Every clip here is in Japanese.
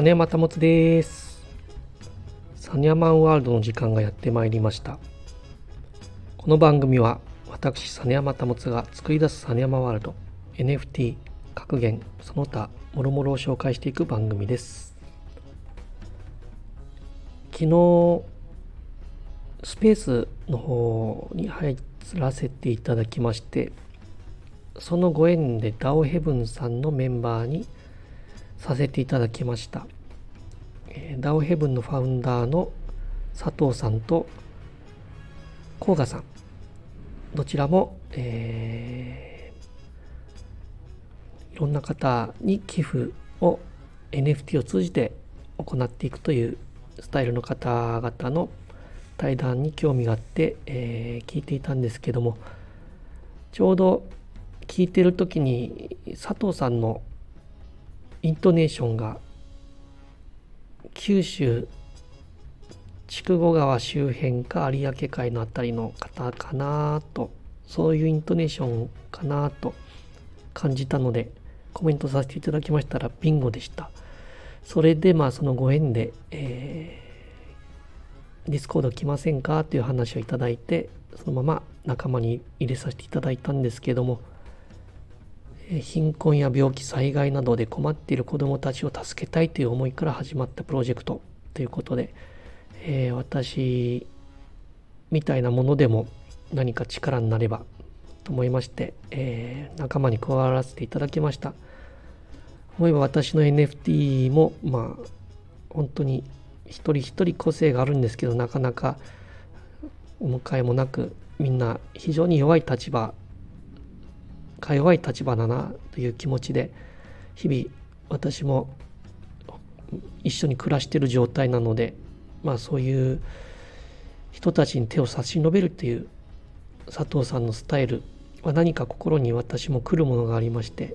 実山保です。サニヤマンワールドの時間がやってまいりました。この番組は私実山保が作り出す実山ワールド NFT 格言その他もろもろを紹介していく番組です。昨日スペースの方に入らせていただきましてそのご縁で DAO ヘブンさんのメンバーにさせていただきました。ダオヘブンのファウンダーの佐藤さんと甲賀さんどちらも、えー、いろんな方に寄付を NFT を通じて行っていくというスタイルの方々の対談に興味があって、えー、聞いていたんですけどもちょうど聞いてる時に佐藤さんのイントネーションが九州筑後川周辺か有明海の辺りの方かなとそういうイントネーションかなと感じたのでコメントさせていただきましたらビンゴでした。それでまあそのご縁で、えー、 Discord 来ませんかという話をいただいてそのまま仲間に入れさせていただいたんですけども貧困や病気災害などで困っている子どもたちを助けたいという思いから始まったプロジェクトということで、えー、私みたいなものでも何か力になればと思いまして、えー、仲間に加わらせていただきました。思えば私の NFT もまあ本当に一人一人個性があるんですけどなかなかお迎えもなくみんな非常に弱い立場か弱い立場だなという気持ちで日々私も一緒に暮らしてる状態なのでまあそういう人たちに手を差し伸べるっていう佐藤さんのスタイルは何か心に私も来るものがありまして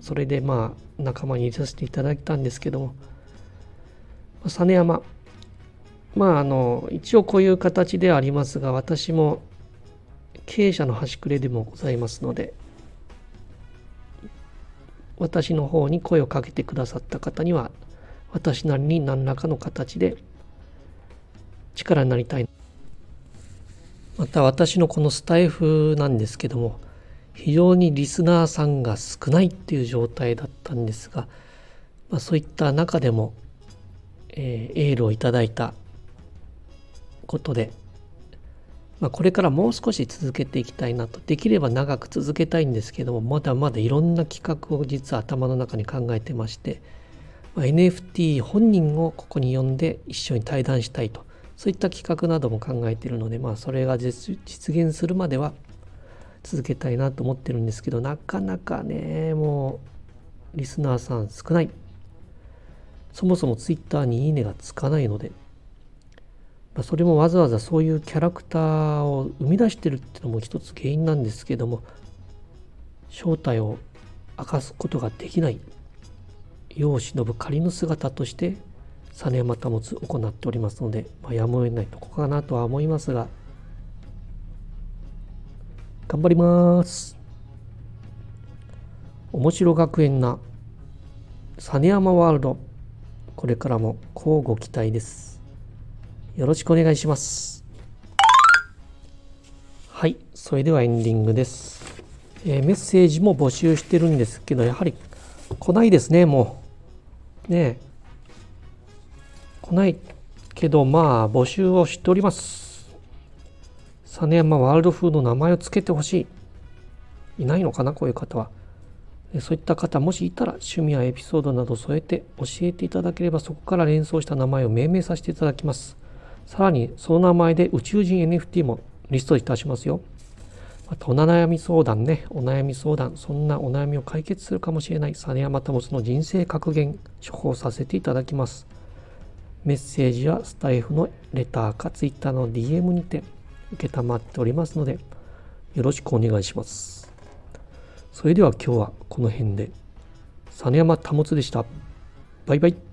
それでまあ仲間に入れさせていただいたんですけども実山まああの一応こういう形ではありますが私も経営者の端くれでもございますので私の方に声をかけてくださった方には私なりに何らかの形で力になりたい。また私のこのスタイフなんですけども非常にリスナーさんが少ないっていう状態だったんですが、まあ、そういった中でも、えー、エールをいただいたことでまあ、これからもう少し続けていきたいなと。できれば長く続けたいんですけどもまだまだいろんな企画を実は頭の中に考えてまして、まあ、NFT 本人をここに呼んで一緒に対談したいと。そういった企画なども考えているので、まあ、それが実現するまでは続けたいなと思ってるんですけどなかなかねもうリスナーさん少ない。そもそも Twitter にいいねがつかないのでまあ、それもわざわざそういうキャラクターを生み出してるっていうのも一つ原因なんですけども正体を明かすことができない世を忍ぶ仮の姿として実山保つ行っておりますので、まあ、やむを得ないとこかなとは思いますが頑張ります。面白学園な実山ワールドこれからも乞うご期待です。よろしくお願いします。はい、それではエンディングです。えー、メッセージも募集してるんですけど、やはり来ないですね、もう。ね来ないけど、まあ、募集をしております。実山ワールドフードの名前を付けてほしい。いないのかな、こういう方は。そういった方、もしいたら趣味やエピソードなど添えて教えていただければ、そこから連想した名前を命名させていただきます。さらにその名前で宇宙人 NFT もリストいたしますよ。またお悩み相談ね、お悩み相談、そんなお悩みを解決するかもしれない実山保の人生格言処方させていただきます。メッセージはスタイフのレターかツイッターの DM にて承っておりますので、よろしくお願いします。それでは今日はこの辺で、実山保でした。バイバイ。